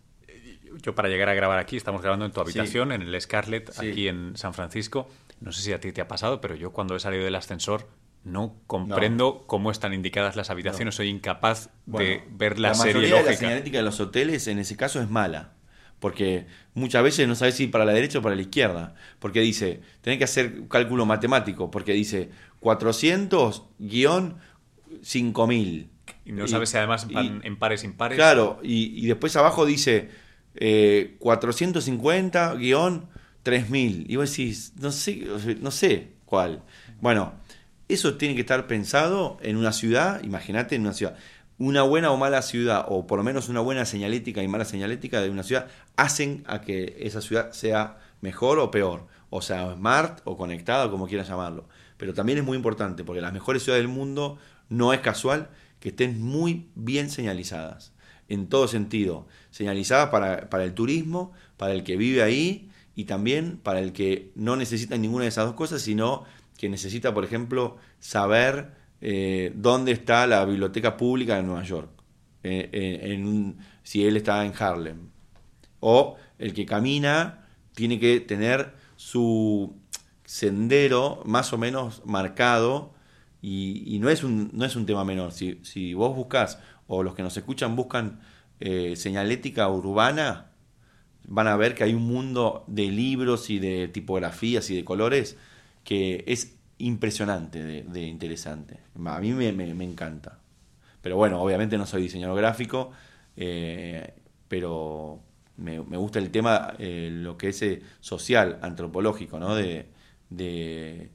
yo para llegar a grabar aquí, estamos grabando en tu habitación, en el Scarlett, aquí en San Francisco. No sé si a ti te ha pasado, pero yo cuando he salido del ascensor no comprendo cómo están indicadas las habitaciones. Soy incapaz de ver la, serie lógica. De la señalética de los hoteles en ese caso es mala. Porque muchas veces no sabes si para la derecha o para la izquierda. Porque dice, tenés que hacer un cálculo matemático. Porque dice 400 guion 5000. Y no sabes si además van en pares impares. Claro, y, y después abajo dice 450-3000. Eh, y vos decís, no sé, no sé cuál. Bueno, eso tiene que estar pensado en una ciudad, imagínate en una ciudad. Una buena o mala ciudad, o por lo menos una buena señalética y mala señalética de una ciudad, hacen a que esa ciudad sea mejor o peor. O sea, smart o conectada, como quieras llamarlo. Pero también es muy importante, porque las mejores ciudades del mundo no es casual que estén muy bien señalizadas en todo sentido, señalizada para, para, el turismo, para el que vive ahí y también para el que no necesita ninguna de esas dos cosas, sino que necesita, por ejemplo, saber eh, dónde está la biblioteca pública de Nueva York, eh, en si él está en Harlem. O el que camina tiene que tener su sendero más o menos marcado y, no, es un, no es un tema menor. Si, si vos buscas o los que nos escuchan buscan eh, señalética urbana, van a ver que hay un mundo de libros y de tipografías y de colores que es impresionante de, interesante. A mí me, encanta. Pero bueno, obviamente no soy diseñador gráfico, eh, pero me, gusta el tema, eh, lo que es social, antropológico, ¿no? De, de,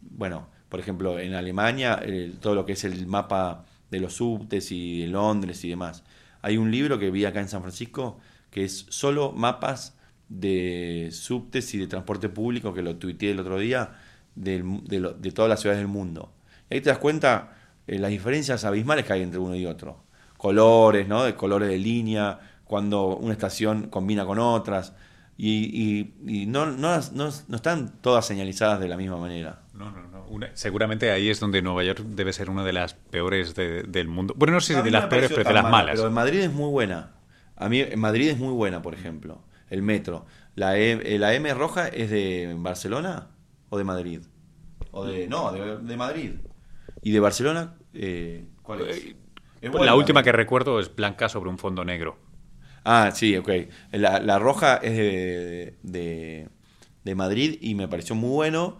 bueno, por ejemplo, en Alemania, todo lo que es el mapa de los subtes y de Londres y demás. Hay un libro que vi acá en San Francisco que es solo mapas de subtes y de transporte público, que lo tuiteé el otro día, de, de, todas las ciudades del mundo. Y ahí te das cuenta eh, las diferencias abismales que hay entre uno y otro. Colores, ¿no? De colores de línea, cuando una estación combina con otras. Y, y, no, no, no, no, están todas señalizadas de la misma manera. No, no, no. seguramente ahí es donde Nueva York debe ser una de las peores del mundo. Bueno, no sé si de las peores, pero de las malas. Pero en Madrid es muy buena. A mí en Madrid es muy buena, por ejemplo. El metro. La, e, la M roja es de Barcelona o de Madrid. O de, no, de, Madrid. ¿Y de Barcelona? Eh, ¿Cuál es? Eh, la última que recuerdo es blanca sobre un fondo negro. Ah, sí, ok. La, roja es de, de, Madrid y me pareció muy bueno.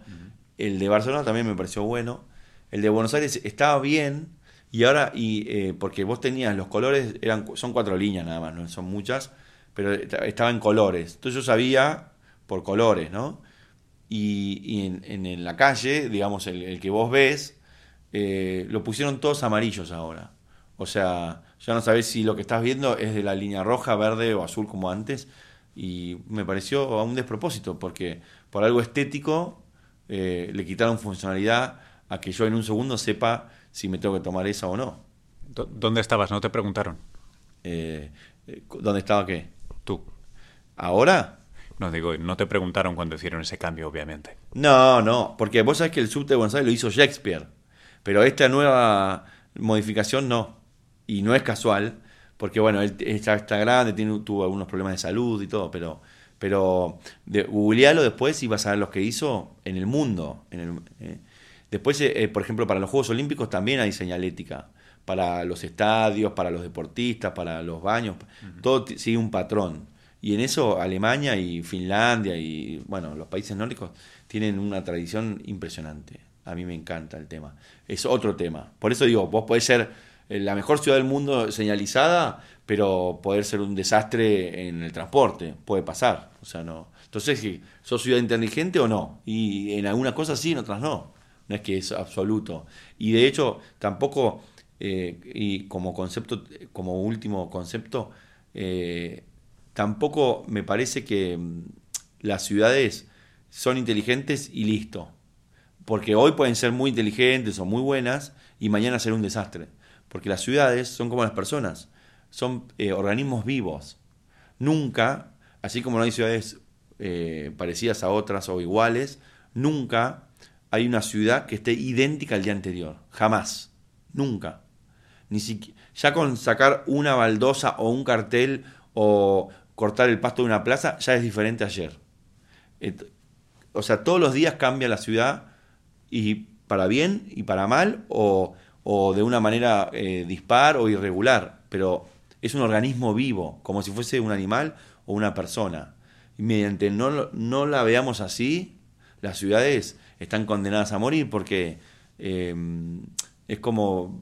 El de Barcelona también me pareció bueno. El de Buenos Aires estaba bien. Y ahora, y eh, porque vos tenías los colores, eran son cuatro líneas nada más, no son muchas, pero estaba en colores. Entonces yo sabía por colores, ¿no? Y, en, en, la calle, digamos, el, que vos ves, eh, lo pusieron todos amarillos ahora. O sea, ya no sabes si lo que estás viendo es de la línea roja, verde o azul como antes. Y me pareció un despropósito, porque por algo estético eh, le quitaron funcionalidad a que yo en un segundo sepa si me tengo que tomar esa o no. ¿Dónde estabas? ¿No te preguntaron? Eh, eh, ¿Dónde estaba qué? Tú. ¿Ahora? No, digo, no te preguntaron cuando hicieron ese cambio, obviamente. No, no, porque vos sabés que el subte de Buenos Aires lo hizo Shakespeare, pero esta nueva modificación no y no es casual, porque bueno, él está, está grande, tiene, tuvo algunos problemas de salud y todo, pero, pero de, googlealo después y vas a ver los que hizo en el mundo. En el, eh. Después, eh, por ejemplo, para los Juegos Olímpicos también hay señalética, para los estadios, para los deportistas, para los baños, todo sigue un patrón. Y en eso Alemania y Finlandia y bueno, los países nórdicos tienen una tradición impresionante. A mí me encanta el tema. Es otro tema. Por eso digo, vos podés ser la mejor ciudad del mundo señalizada, pero poder ser un desastre en el transporte, puede pasar. O sea, no. Entonces, ¿sos ciudad inteligente o no? Y en algunas cosas sí, en otras no. No es que es absoluto. Y de hecho, tampoco, eh, y como concepto, como último concepto, eh, tampoco me parece que mm, las ciudades son inteligentes y listo. Porque hoy pueden ser muy inteligentes o muy buenas y mañana ser un desastre. Porque las ciudades son como las personas, son eh, organismos vivos. Nunca, así como no hay ciudades eh, parecidas a otras o iguales, nunca hay una ciudad que esté idéntica al día anterior. Jamás. Nunca. Ni ya con sacar una baldosa o un cartel o cortar el pasto de una plaza ya es diferente ayer. o sea, todos los días cambia la ciudad y para bien y para mal o o de una manera eh, dispar o irregular, pero es un organismo vivo, como si fuese un animal o una persona. Y mediante no, no la veamos así, las ciudades están condenadas a morir porque em, es como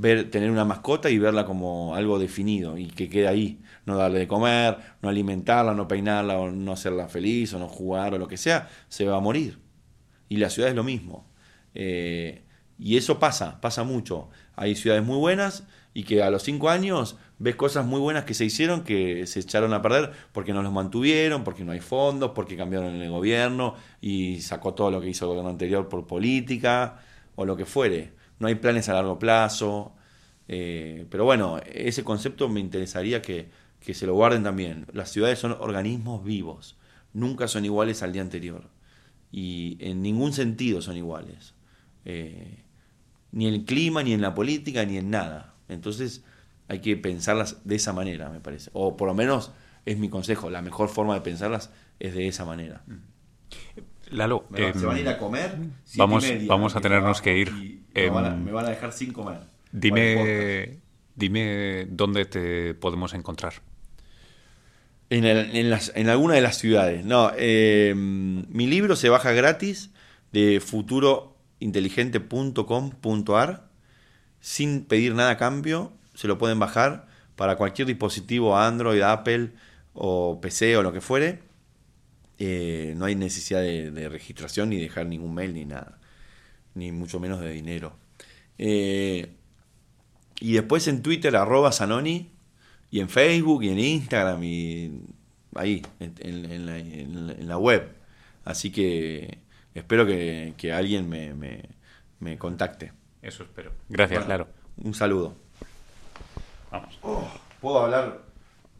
tener una mascota y verla como algo definido y que quede ahí. No darle de comer, no alimentarla, no peinarla, o no hacerla feliz, o no jugar, o lo que sea, se va a morir. Y la ciudad es lo mismo. Eh, y eso pasa, pasa mucho. Hay ciudades muy buenas y que a los cinco años ves cosas muy buenas que se hicieron que se echaron a perder porque no los mantuvieron, porque no hay fondos, porque cambiaron el gobierno y sacó todo lo que hizo el gobierno anterior por política o lo que fuere. No hay planes a largo plazo. Eh, pero bueno, ese concepto me interesaría que, que se lo guarden también. Las ciudades son organismos vivos, nunca son iguales al día anterior y en ningún sentido son iguales. Eh, ni en el clima, ni en la política, ni en nada. Entonces hay que pensarlas de esa manera, me parece. O por lo menos es mi consejo, la mejor forma de pensarlas es de esa manera. Lalo, se van a ir a comer. Vamos, vamos a tenernos que ir. me, van a, dejar sin comer. Dime, dime dónde te podemos encontrar. En, en, las, en alguna de las ciudades. No, eh, mi libro se baja gratis de futuro inteligente.com.ar sin pedir nada a cambio. Se lo pueden bajar para cualquier dispositivo Android, Apple o PC o lo que fuere. Eh, no hay necesidad de, registración ni dejar ningún mail ni nada. Ni mucho menos de dinero. Eh, y después en Twitter, arroba Sanoni. Y en Facebook y en Instagram y ahí, en la web. Así que espero que, alguien me, contacte. Eso espero. Gracias, claro. Un saludo. Vamos. Oh, puedo hablar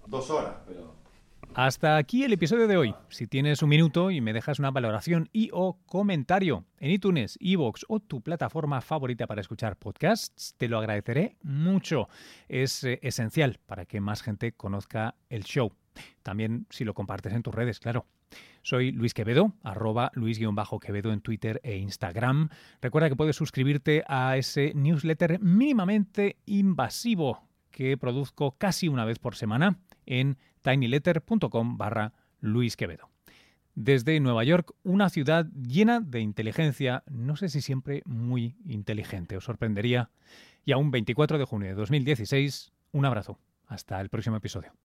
dos horas, pero... hasta aquí el episodio de hoy. Si tienes un minuto y me dejas una valoración y o comentario en iTunes, Evox o tu plataforma favorita para escuchar podcasts, te lo agradeceré mucho. Es eh, esencial para que más gente conozca el show. También si lo compartes en tus redes, claro. Soy Luis Quevedo, arroba Luis-Quevedo en Twitter e Instagram. Recuerda que puedes suscribirte a ese newsletter mínimamente invasivo que produzco casi una vez por semana en tinyletter.com barra Luis Quevedo. Desde Nueva York, una ciudad llena de inteligencia, no sé si siempre muy inteligente, os sorprendería. Y a un 24 de junio de 2016, un abrazo. Hasta el próximo episodio.